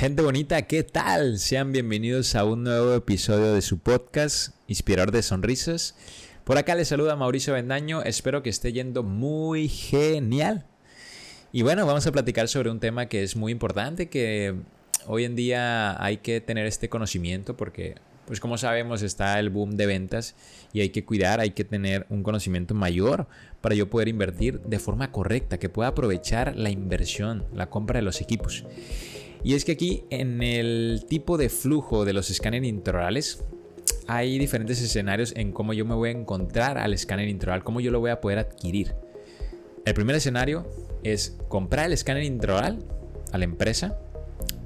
Gente bonita, ¿qué tal? Sean bienvenidos a un nuevo episodio de su podcast, Inspirador de Sonrisas. Por acá les saluda Mauricio Bendaño, espero que esté yendo muy genial. Y bueno, vamos a platicar sobre un tema que es muy importante, que hoy en día hay que tener este conocimiento porque, pues como sabemos, está el boom de ventas y hay que cuidar, hay que tener un conocimiento mayor para yo poder invertir de forma correcta, que pueda aprovechar la inversión, la compra de los equipos. Y es que aquí en el tipo de flujo de los escáneres intraorales hay diferentes escenarios en cómo yo me voy a encontrar al escáner intraoral, cómo yo lo voy a poder adquirir. El primer escenario es comprar el escáner intraoral a la empresa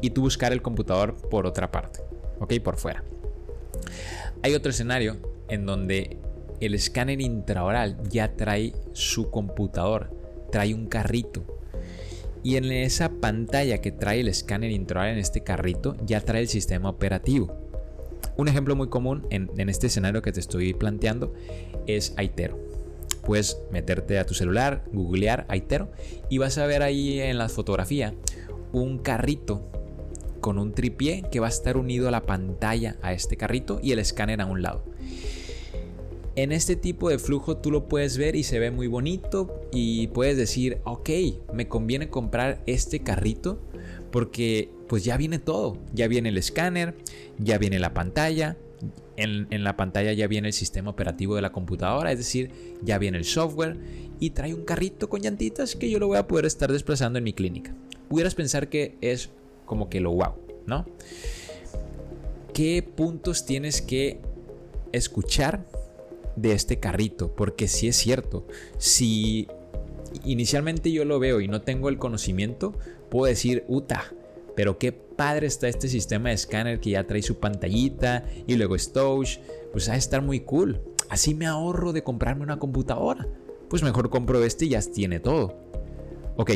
y tú buscar el computador por otra parte, ok, por fuera. Hay otro escenario en donde el escáner intraoral ya trae su computador, trae un carrito y en esa pantalla que trae el escáner intraoral en este carrito ya trae el sistema operativo. Un ejemplo muy común en, este escenario que te estoy planteando es Aitero. Puedes meterte a tu celular, googlear Aitero y vas a ver ahí en la fotografía un carrito con un tripié que va a estar unido a la pantalla a este carrito y el escáner a un lado. En este tipo de flujo tú lo puedes ver y se ve muy bonito y puedes decir, ok, me conviene comprar este carrito porque pues ya viene todo, ya viene el escáner, ya viene la pantalla, en, la pantalla ya viene el sistema operativo de la computadora, es decir, ya viene el software y trae un carrito con llantitas que yo lo voy a poder estar desplazando en mi clínica. Pudieras pensar que es como que lo wow, ¿no? ¿Qué puntos tienes que escuchar de este carrito, porque si es cierto, si inicialmente yo lo veo y no tengo el conocimiento, puedo decir, uta, pero qué padre está este sistema de escáner que ya trae su pantallita y luego Stouch, pues va a estar muy cool. Así me ahorro de comprarme una computadora. Pues mejor compro este y ya tiene todo. Ok,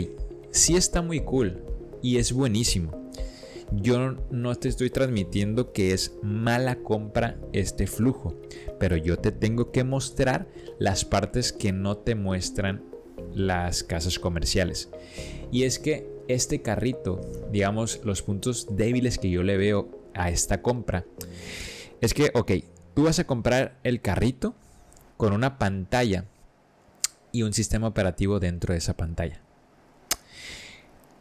sí está muy cool y es buenísimo yo no te estoy transmitiendo que es mala compra este flujo, pero yo te tengo que mostrar las partes que no te muestran las casas comerciales. Y es que este carrito, digamos, los puntos débiles que yo le veo a esta compra, es que, ok, tú vas a comprar el carrito con una pantalla y un sistema operativo dentro de esa pantalla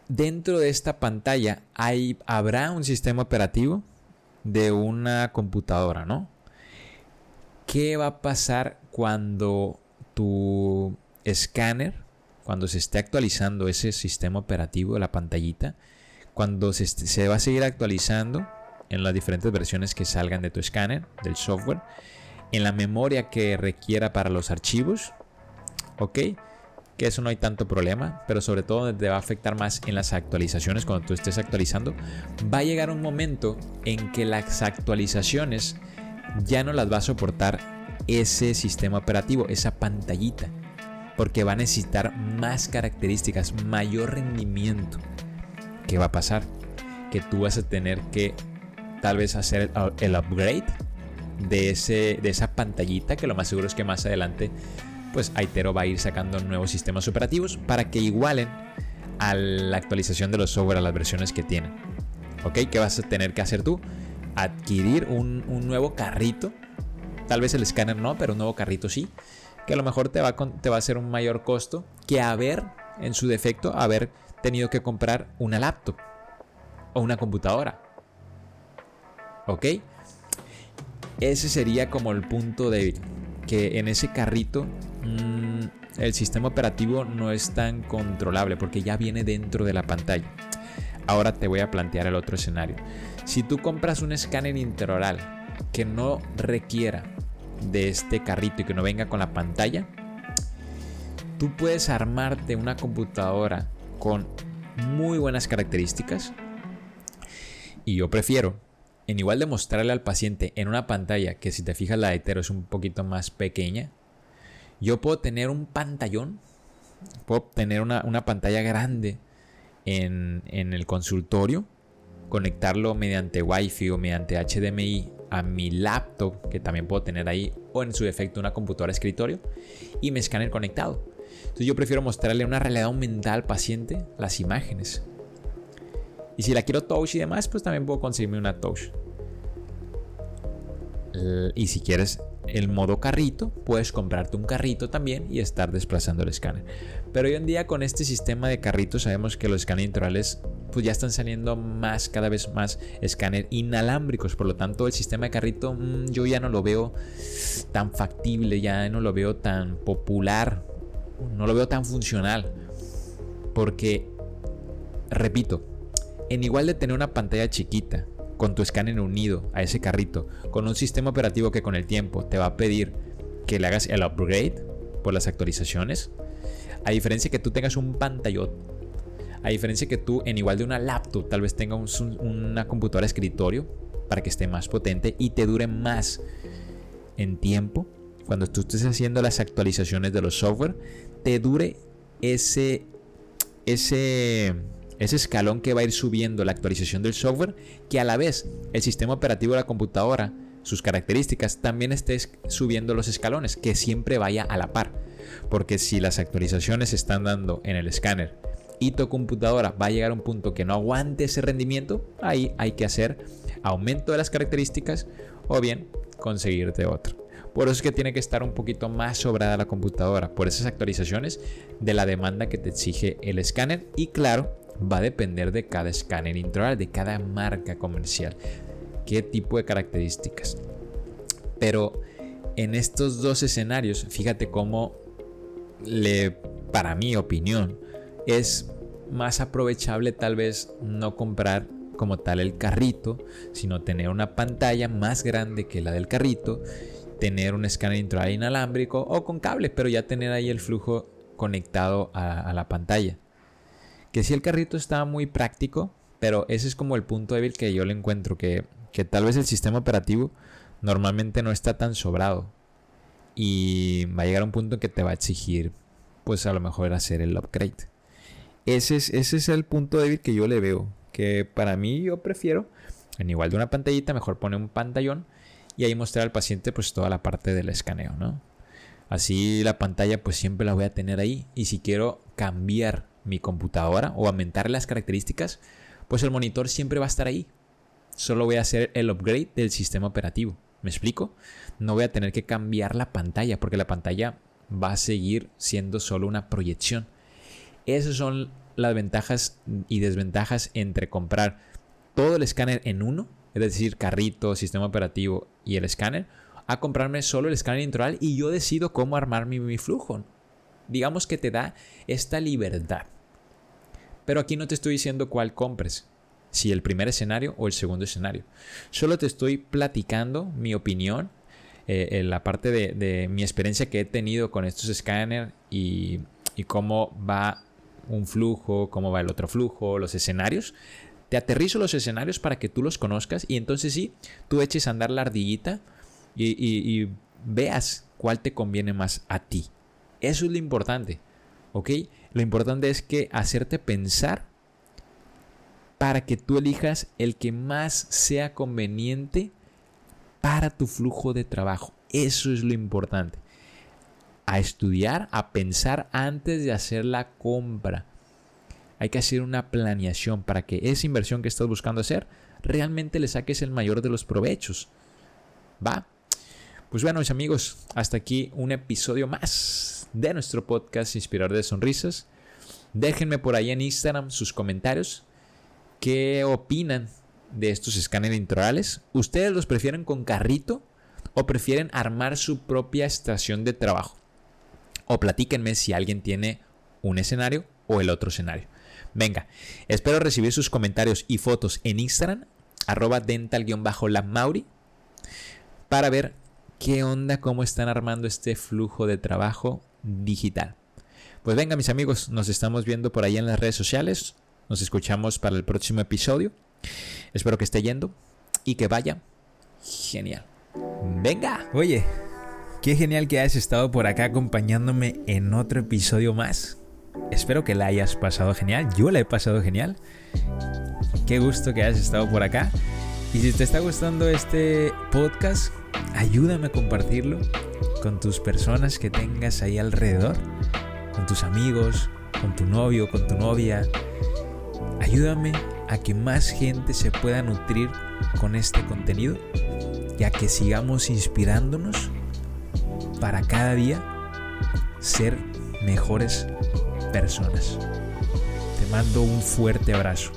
dentro de esta pantalla hay, habrá un sistema operativo de una computadora, ¿no? ¿Qué va a pasar cuando tu escáner, cuando se esté actualizando ese sistema operativo de la pantallita, cuando se, se va a seguir actualizando en las diferentes versiones que salgan de tu escáner, del software, en la memoria que requiera para los archivos, ¿ok? Que eso no hay tanto problema, pero sobre todo te va a afectar más en las actualizaciones cuando tú estés actualizando, va a llegar un momento en que las actualizaciones ya no las va a soportar ese sistema operativo, esa pantallita, porque va a necesitar más características, mayor rendimiento. ¿Qué va a pasar? Que tú vas a tener que tal vez hacer el upgrade de, ese, de esa pantallita, que lo más seguro es que más adelante pues Aitero va a ir sacando nuevos sistemas operativos para que igualen a la actualización de los software a las versiones que tienen. ¿Ok? ¿Qué vas a tener que hacer tú? Adquirir un, nuevo carrito. Tal vez el escáner no, pero un nuevo carrito sí. Que a lo mejor te va, te va a hacer un mayor costo que haber, en su defecto, haber tenido que comprar una laptop o una computadora. ¿Ok? Ese sería como el punto débil. Que en ese carrito Mm, el sistema operativo no es tan controlable porque ya viene dentro de la pantalla. Ahora te voy a plantear el otro escenario. Si tú compras un escáner interoral que no requiera de este carrito y que no venga con la pantalla, tú puedes armarte una computadora con muy buenas características. Y yo prefiero, en igual de mostrarle al paciente en una pantalla que si te fijas la de Etero es un poquito más pequeña, yo puedo tener un pantallón, puedo tener una, pantalla grande en, el consultorio, conectarlo mediante Wi-Fi o mediante HDMI a mi laptop, que también puedo tener ahí, o en su defecto una computadora escritorio, y mi escáner conectado. Entonces yo prefiero mostrarle una realidad aumentada al paciente las imágenes. Y si la quiero touch y demás, pues también puedo conseguirme una touch. Y si quieres el modo carrito, puedes comprarte un carrito también y estar desplazando el escáner. Pero hoy en día con este sistema de carritos sabemos que los escáneres intraorales pues ya están saliendo más, cada vez más escáner inalámbricos. Por lo tanto, el sistema de carrito mm, yo ya no lo veo tan factible, ya no lo veo tan popular, no lo veo tan funcional. Porque, repito, en igual de tener una pantalla chiquita, con tu escáner unido a ese carrito, con un sistema operativo que con el tiempo te va a pedir que le hagas el upgrade por las actualizaciones, a diferencia que tú tengas un pantallot, a diferencia que tú en igual de una laptop tal vez tengas una computadora escritorio para que esté más potente y te dure más en tiempo, cuando tú estés haciendo las actualizaciones de los software, te dure ese ese ese escalón que va a ir subiendo la actualización del software, que a la vez el sistema operativo de la computadora, sus características, también esté subiendo los escalones, que siempre vaya a la par. Porque si las actualizaciones se están dando en el escáner y tu computadora va a llegar a un punto que no aguante ese rendimiento, ahí hay que hacer aumento de las características o bien conseguirte otro. Por eso es que tiene que estar un poquito más sobrada la computadora, por esas actualizaciones de la demanda que te exige el escáner y claro, va a depender de cada escáner intraoral, de cada marca comercial, qué tipo de características. Pero en estos dos escenarios, fíjate cómo le, para mi opinión, es más aprovechable tal vez no comprar como tal el carrito, sino tener una pantalla más grande que la del carrito, tener un escáner intraoral inalámbrico o con cable, pero ya tener ahí el flujo conectado a la pantalla. Que si el carrito está muy práctico, pero ese es como el punto débil que yo le encuentro, que, que tal vez el sistema operativo normalmente no está tan sobrado. Y va a llegar a un punto que te va a exigir, pues a lo mejor hacer el upgrade. Ese es, ese es el punto débil que yo le veo. Que para mí yo prefiero, en igual de una pantallita, mejor poner un pantallón y ahí mostrar al paciente pues toda la parte del escaneo, ¿no? Así la pantalla pues siempre la voy a tener ahí. Y si quiero cambiar mi computadora o aumentar las características, pues el monitor siempre va a estar ahí. Solo voy a hacer el upgrade del sistema operativo. ¿Me explico? No voy a tener que cambiar la pantalla porque la pantalla va a seguir siendo solo una proyección. Esas son las ventajas y desventajas entre comprar todo el escáner en uno, es decir, carrito, sistema operativo y el escáner, a comprarme solo el escáner integral y yo decido cómo armar mi, flujo. Digamos que te da esta libertad. Pero aquí no te estoy diciendo cuál compres, si el primer escenario o el segundo escenario. Solo te estoy platicando mi opinión, eh, en la parte de, mi experiencia que he tenido con estos escáneres y, y cómo va un flujo, cómo va el otro flujo, los escenarios. Te aterrizo los escenarios para que tú los conozcas y entonces sí, tú eches a andar la ardillita y, veas cuál te conviene más a ti. Eso es lo importante. ¿Ok? Lo importante es que hacerte pensar para que tú elijas el que más sea conveniente para tu flujo de trabajo. Eso es lo importante. A estudiar, a pensar antes de hacer la compra. Hay que hacer una planeación para que esa inversión que estás buscando hacer realmente le saques el mayor de los provechos. ¿Va? Pues bueno, mis amigos, hasta aquí un episodio más de nuestro podcast Inspirador de Sonrisas. Déjenme por ahí en Instagram sus comentarios. ¿Qué opinan de estos escáneres intraorales? ¿Ustedes los prefieren con carrito o prefieren armar su propia estación de trabajo? O platíquenme si alguien tiene un escenario o el otro escenario. Venga, espero recibir sus comentarios y fotos en Instagram, arroba dental-mauri, para ver qué onda, cómo están armando este flujo de trabajo digital. Pues venga mis amigos, nos estamos viendo por ahí en las redes sociales. Nos escuchamos para el próximo episodio. Espero que esté yendo y que vaya genial. Venga. Oye, qué genial que hayas estado por acá acompañándome en otro episodio más. Espero que la hayas pasado genial. Yo la he pasado genial. Qué gusto que hayas estado por acá. Y si te está gustando este podcast, ayúdame a compartirlo con tus personas que tengas ahí alrededor, con tus amigos, con tu novio, con tu novia. Ayúdame a que más gente se pueda nutrir con este contenido y a que sigamos inspirándonos para cada día ser mejores personas. Te mando un fuerte abrazo.